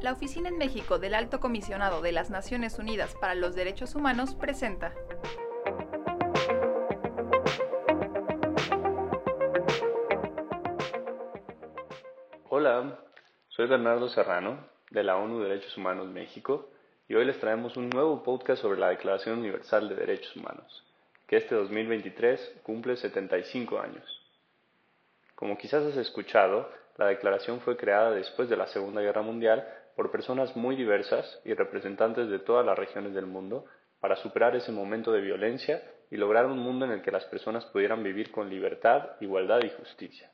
La Oficina en México del Alto Comisionado de las Naciones Unidas para los Derechos Humanos presenta. Hola, soy Bernardo Serrano de la ONU Derechos Humanos México y hoy les traemos un nuevo podcast sobre la Declaración Universal de Derechos Humanos, que este 2023 cumple 75 años. Como quizás has escuchado, la declaración fue creada después de la Segunda Guerra Mundial por personas muy diversas y representantes de todas las regiones del mundo para superar ese momento de violencia y lograr un mundo en el que las personas pudieran vivir con libertad, igualdad y justicia.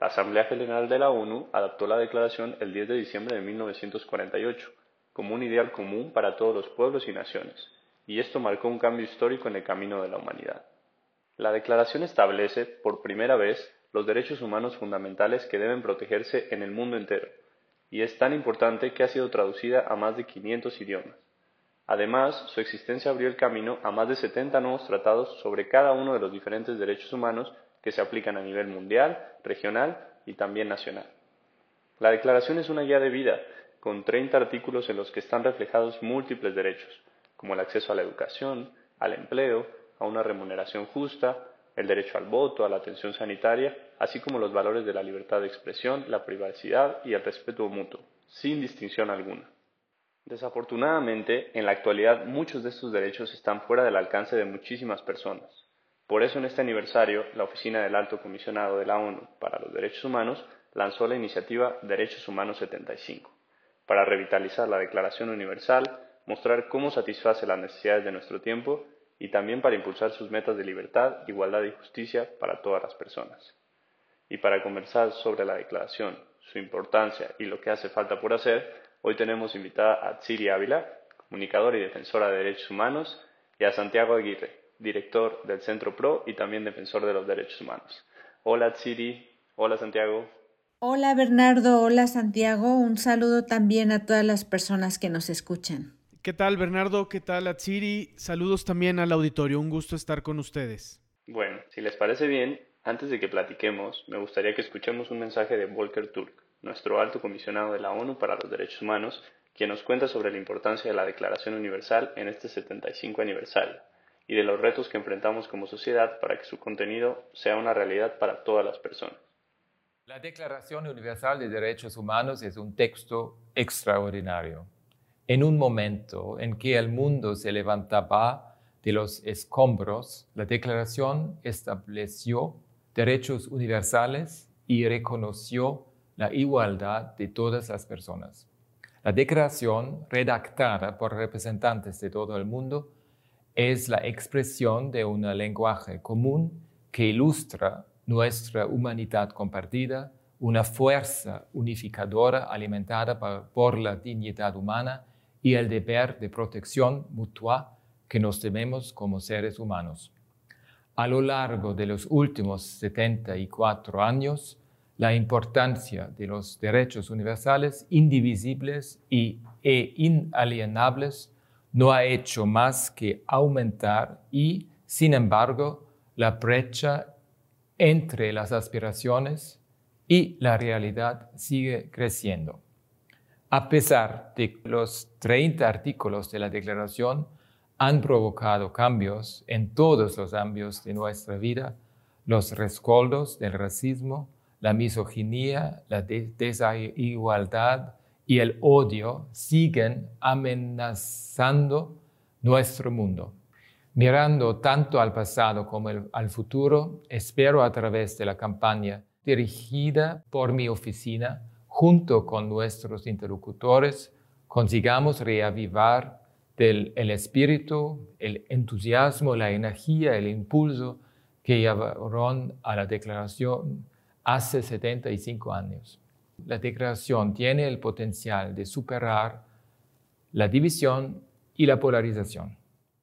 La Asamblea General de la ONU adaptó la declaración el 10 de diciembre de 1948 como un ideal común para todos los pueblos y naciones, y esto marcó un cambio histórico en el camino de la humanidad. La declaración establece, por primera vez, los derechos humanos fundamentales que deben protegerse en el mundo entero, y es tan importante que ha sido traducida a más de 500 idiomas. Además, su existencia abrió el camino a más de 70 nuevos tratados sobre cada uno de los diferentes derechos humanos que se aplican a nivel mundial, regional y también nacional. La declaración es una guía de vida, con 30 artículos en los que están reflejados múltiples derechos, como el acceso a la educación, al empleo, a una remuneración justa, el derecho al voto, a la atención sanitaria, así como los valores de la libertad de expresión, la privacidad y el respeto mutuo, sin distinción alguna. Desafortunadamente, en la actualidad muchos de estos derechos están fuera del alcance de muchísimas personas. Por eso en este aniversario, la Oficina del Alto Comisionado de la ONU para los Derechos Humanos lanzó la iniciativa Derechos Humanos 75, para revitalizar la Declaración Universal, mostrar cómo satisface las necesidades de nuestro tiempo y también para impulsar sus metas de libertad, igualdad y justicia para todas las personas. Y para conversar sobre la declaración, su importancia y lo que hace falta por hacer, hoy tenemos invitada a Tsiri Ávila, comunicadora y defensora de derechos humanos, y a Santiago Aguirre, director del Centro PRO y también defensor de los derechos humanos. Hola Tsiri, hola Santiago. Hola Bernardo, hola Santiago, un saludo también a todas las personas que nos escuchan. ¿Qué tal Bernardo? ¿Qué tal Atsiri? Saludos también al auditorio, un gusto estar con ustedes. Bueno, si les parece bien, antes de que platiquemos, me gustaría que escuchemos un mensaje de Volker Turk, nuestro alto comisionado de la ONU para los Derechos Humanos, quien nos cuenta sobre la importancia de la Declaración Universal en este 75 aniversario y de los retos que enfrentamos como sociedad para que su contenido sea una realidad para todas las personas. La Declaración Universal de Derechos Humanos es un texto extraordinario. En un momento en que el mundo se levantaba de los escombros, la Declaración estableció derechos universales y reconoció la igualdad de todas las personas. La declaración, redactada por representantes de todo el mundo, es la expresión de un lenguaje común que ilustra nuestra humanidad compartida, una fuerza unificadora alimentada por la dignidad humana y el deber de protección mutua que nos debemos como seres humanos. A lo largo de los últimos 74 años, la importancia de los derechos universales indivisibles y, e inalienables no ha hecho más que aumentar y, sin embargo, la brecha entre las aspiraciones y la realidad sigue creciendo. A pesar de que los 30 artículos de la Declaración han provocado cambios en todos los ámbitos de nuestra vida, los rescoldos del racismo, la misoginia, la desigualdad, y el odio siguen amenazando nuestro mundo. Mirando tanto al pasado como al futuro, espero a través de la campaña dirigida por mi oficina, junto con nuestros interlocutores, consigamos reavivar el espíritu, el entusiasmo, la energía, el impulso que llevaron a la declaración hace 75 años. La declaración tiene el potencial de superar la división y la polarización.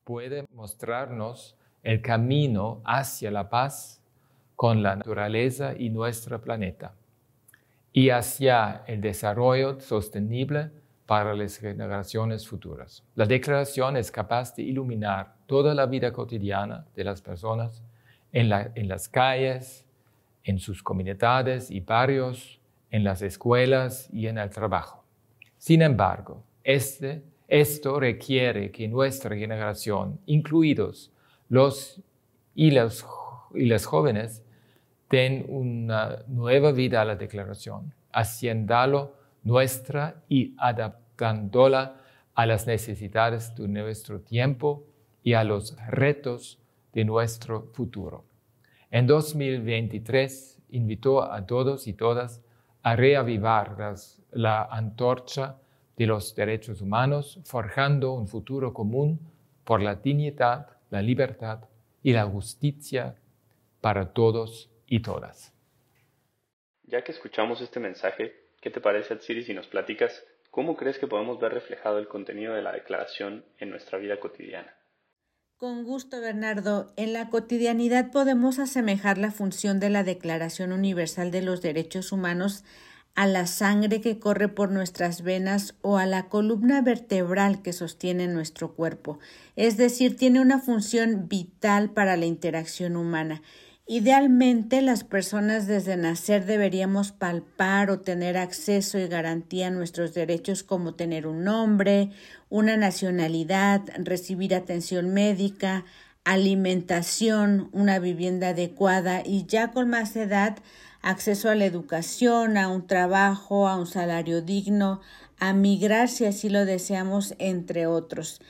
Puede mostrarnos el camino hacia la paz con la naturaleza y nuestro planeta y hacia el desarrollo sostenible para las generaciones futuras. La declaración es capaz de iluminar toda la vida cotidiana de las personas en, las calles, en sus comunidades y barrios, en las escuelas y en el trabajo. Sin embargo, este, esto requiere que nuestra generación, incluidos los y, los y las jóvenes, den una nueva vida a la declaración, haciéndolo nuestra y adaptándola a las necesidades de nuestro tiempo y a los retos de nuestro futuro. En 2023 invitó a todos y todas a reavivar la antorcha de los derechos humanos, forjando un futuro común por la dignidad, la libertad y la justicia para todos y todas. Ya que escuchamos este mensaje, ¿Qué te parece, Atsiri, si nos platicas cómo crees que podemos ver reflejado el contenido de la declaración en nuestra vida cotidiana? Con gusto, Bernardo. En la cotidianidad podemos asemejar la función de la Declaración Universal de los Derechos Humanos a la sangre que corre por nuestras venas o a la columna vertebral que sostiene nuestro cuerpo. Es decir, tiene una función vital para la interacción humana. Idealmente, las personas desde nacer deberíamos palpar o tener acceso y garantía a nuestros derechos como tener un nombre, una nacionalidad, recibir atención médica, alimentación, una vivienda adecuada y ya con más edad acceso a la educación, a un trabajo, a un salario digno, a migrar si así lo deseamos, entre otros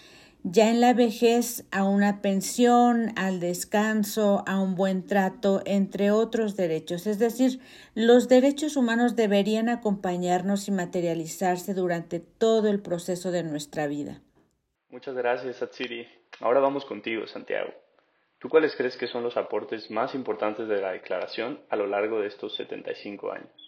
ya en la vejez a una pensión, al descanso, a un buen trato, entre otros derechos. Es decir, los derechos humanos deberían acompañarnos y materializarse durante todo el proceso de nuestra vida. Muchas gracias, Atsiri. Ahora vamos contigo, Santiago. ¿Tú cuáles crees que son los aportes más importantes de la Declaración a lo largo de estos 75 años?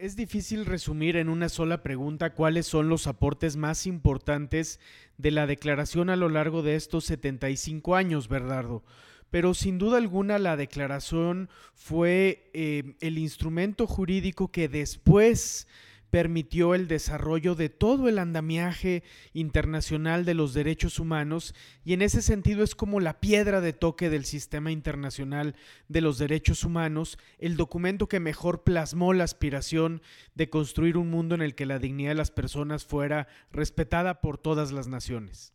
Es difícil resumir en una sola pregunta cuáles son los aportes más importantes de la declaración a lo largo de estos 75 años, Bernardo. Pero sin duda alguna la declaración fue eh, el instrumento jurídico que después permitió el desarrollo de todo el andamiaje internacional de los derechos humanos y en ese sentido es como la piedra de toque del sistema internacional de los derechos humanos, el documento que mejor plasmó la aspiración de construir un mundo en el que la dignidad de las personas fuera respetada por todas las naciones.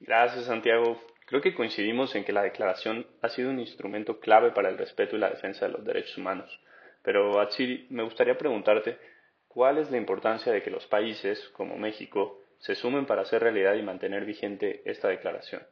Gracias, Santiago. Creo que coincidimos en que la declaración ha sido un instrumento clave para el respeto y la defensa de los derechos humanos. Pero, Achiri, me gustaría preguntarte, ¿Cuál es la importancia de que los países, como México, se sumen para hacer realidad y mantener vigente esta declaración?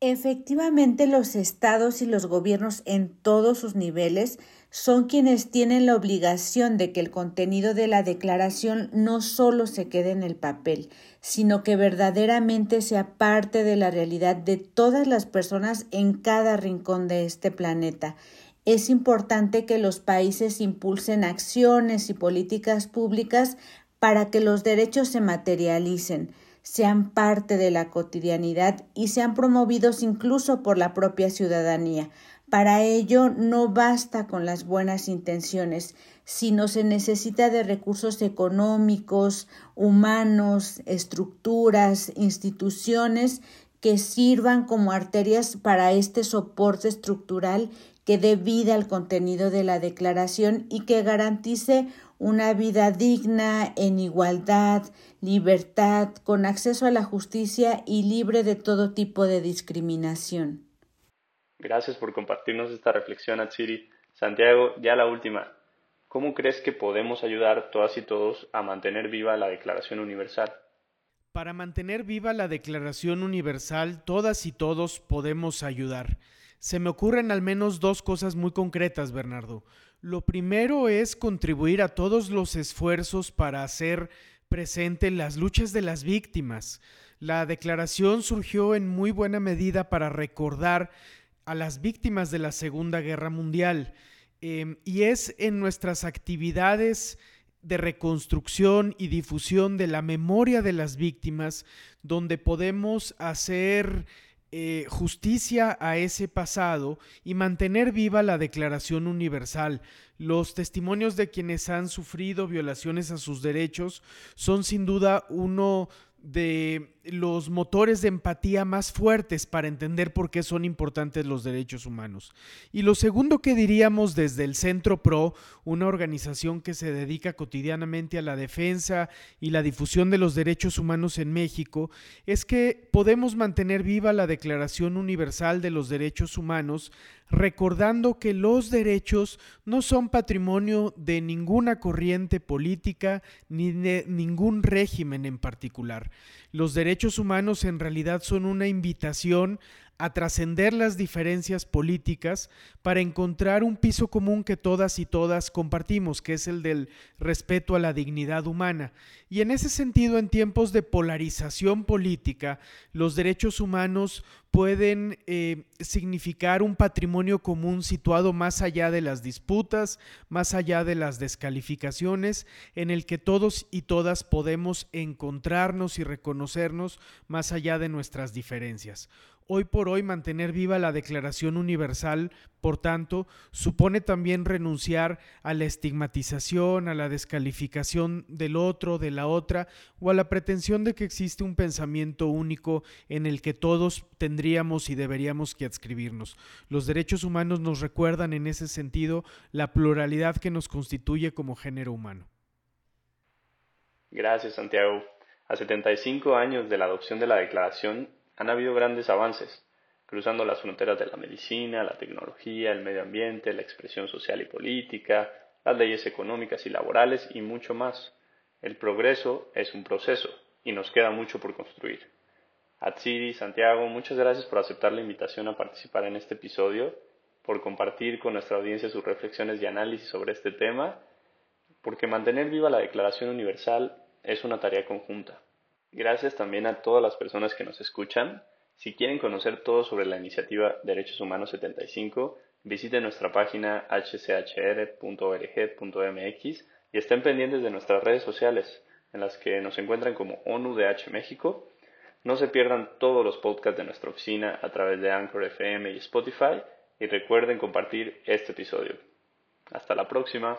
Efectivamente, los estados y los gobiernos en todos sus niveles son quienes tienen la obligación de que el contenido de la declaración no solo se quede en el papel, sino que verdaderamente sea parte de la realidad de todas las personas en cada rincón de este planeta es importante que los países impulsen acciones y políticas públicas para que los derechos se materialicen, sean parte de la cotidianidad y sean promovidos incluso por la propia ciudadanía. Para ello no basta con las buenas intenciones, sino se necesita de recursos económicos, humanos, estructuras, instituciones que sirvan como arterias para este soporte estructural que dé vida al contenido de la declaración y que garantice una vida digna, en igualdad, libertad, con acceso a la justicia y libre de todo tipo de discriminación. Gracias por compartirnos esta reflexión, Atsiri. Santiago, ya la última. ¿Cómo crees que podemos ayudar todas y todos a mantener viva la Declaración Universal? Para mantener viva la Declaración Universal, todas y todos podemos ayudar. Se me ocurren al menos dos cosas muy concretas, Bernardo. Lo primero es contribuir a todos los esfuerzos para hacer presente las luchas de las víctimas. La declaración surgió en muy buena medida para recordar a las víctimas de la Segunda Guerra Mundial em, y es en nuestras actividades de reconstrucción y difusión de la memoria de las víctimas donde podemos hacer eh, justicia a ese pasado y mantener viva la Declaración Universal. Los testimonios de quienes han sufrido violaciones a sus derechos son sin duda uno de los motores de empatía más fuertes para entender por qué son importantes los derechos humanos. Y lo segundo que diríamos desde el Centro PRO, una organización que se dedica cotidianamente a la defensa y la difusión de los derechos humanos en México, es que podemos mantener viva la Declaración Universal de los Derechos Humanos recordando que los derechos no son patrimonio de ninguna corriente política ni de ningún régimen en particular. Los derechos humanos en realidad son una invitación a trascender las diferencias políticas para encontrar un piso común que todas y todas compartimos, que es el del respeto a la dignidad humana. Y en ese sentido, en tiempos de polarización política, los derechos humanos pueden eh, significar un patrimonio común situado más allá de las disputas, más allá de las descalificaciones, en el que todos y todas podemos encontrarnos y reconocernos más allá de nuestras diferencias. Hoy por hoy mantener viva la Declaración Universal, por tanto, supone también renunciar a la estigmatización, a la descalificación del otro, de la otra, o a la pretensión de que existe un pensamiento único en el que todos tendríamos y deberíamos que adscribirnos. Los derechos humanos nos recuerdan en ese sentido la pluralidad que nos constituye como género humano. Gracias, Santiago. A 75 años de la adopción de la Declaración, han habido grandes avances, cruzando las fronteras de la medicina, la tecnología, el medio ambiente, la expresión social y política, las leyes económicas y laborales y mucho más. El progreso es un proceso y nos queda mucho por construir. Atsiri, Santiago, muchas gracias por aceptar la invitación a participar en este episodio, por compartir con nuestra audiencia sus reflexiones y análisis sobre este tema, porque mantener viva la Declaración Universal es una tarea conjunta. Gracias también a todas las personas que nos escuchan. Si quieren conocer todo sobre la iniciativa Derechos Humanos 75, visiten nuestra página hchr.org.mx y estén pendientes de nuestras redes sociales, en las que nos encuentran como ONUDH México. No se pierdan todos los podcasts de nuestra oficina a través de Anchor FM y Spotify y recuerden compartir este episodio. Hasta la próxima.